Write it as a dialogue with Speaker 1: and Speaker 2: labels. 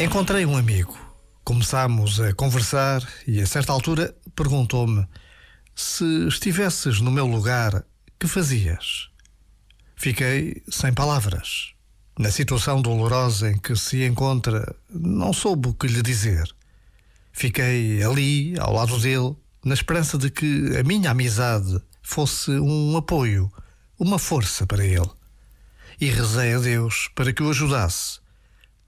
Speaker 1: Encontrei um amigo. Começámos a conversar e a certa altura perguntou-me se estivesses no meu lugar, que fazias? Fiquei sem palavras. Na situação dolorosa em que se encontra, não soube o que lhe dizer. Fiquei ali, ao lado dele, na esperança de que a minha amizade fosse um apoio, uma força para ele. E rezei a Deus para que o ajudasse.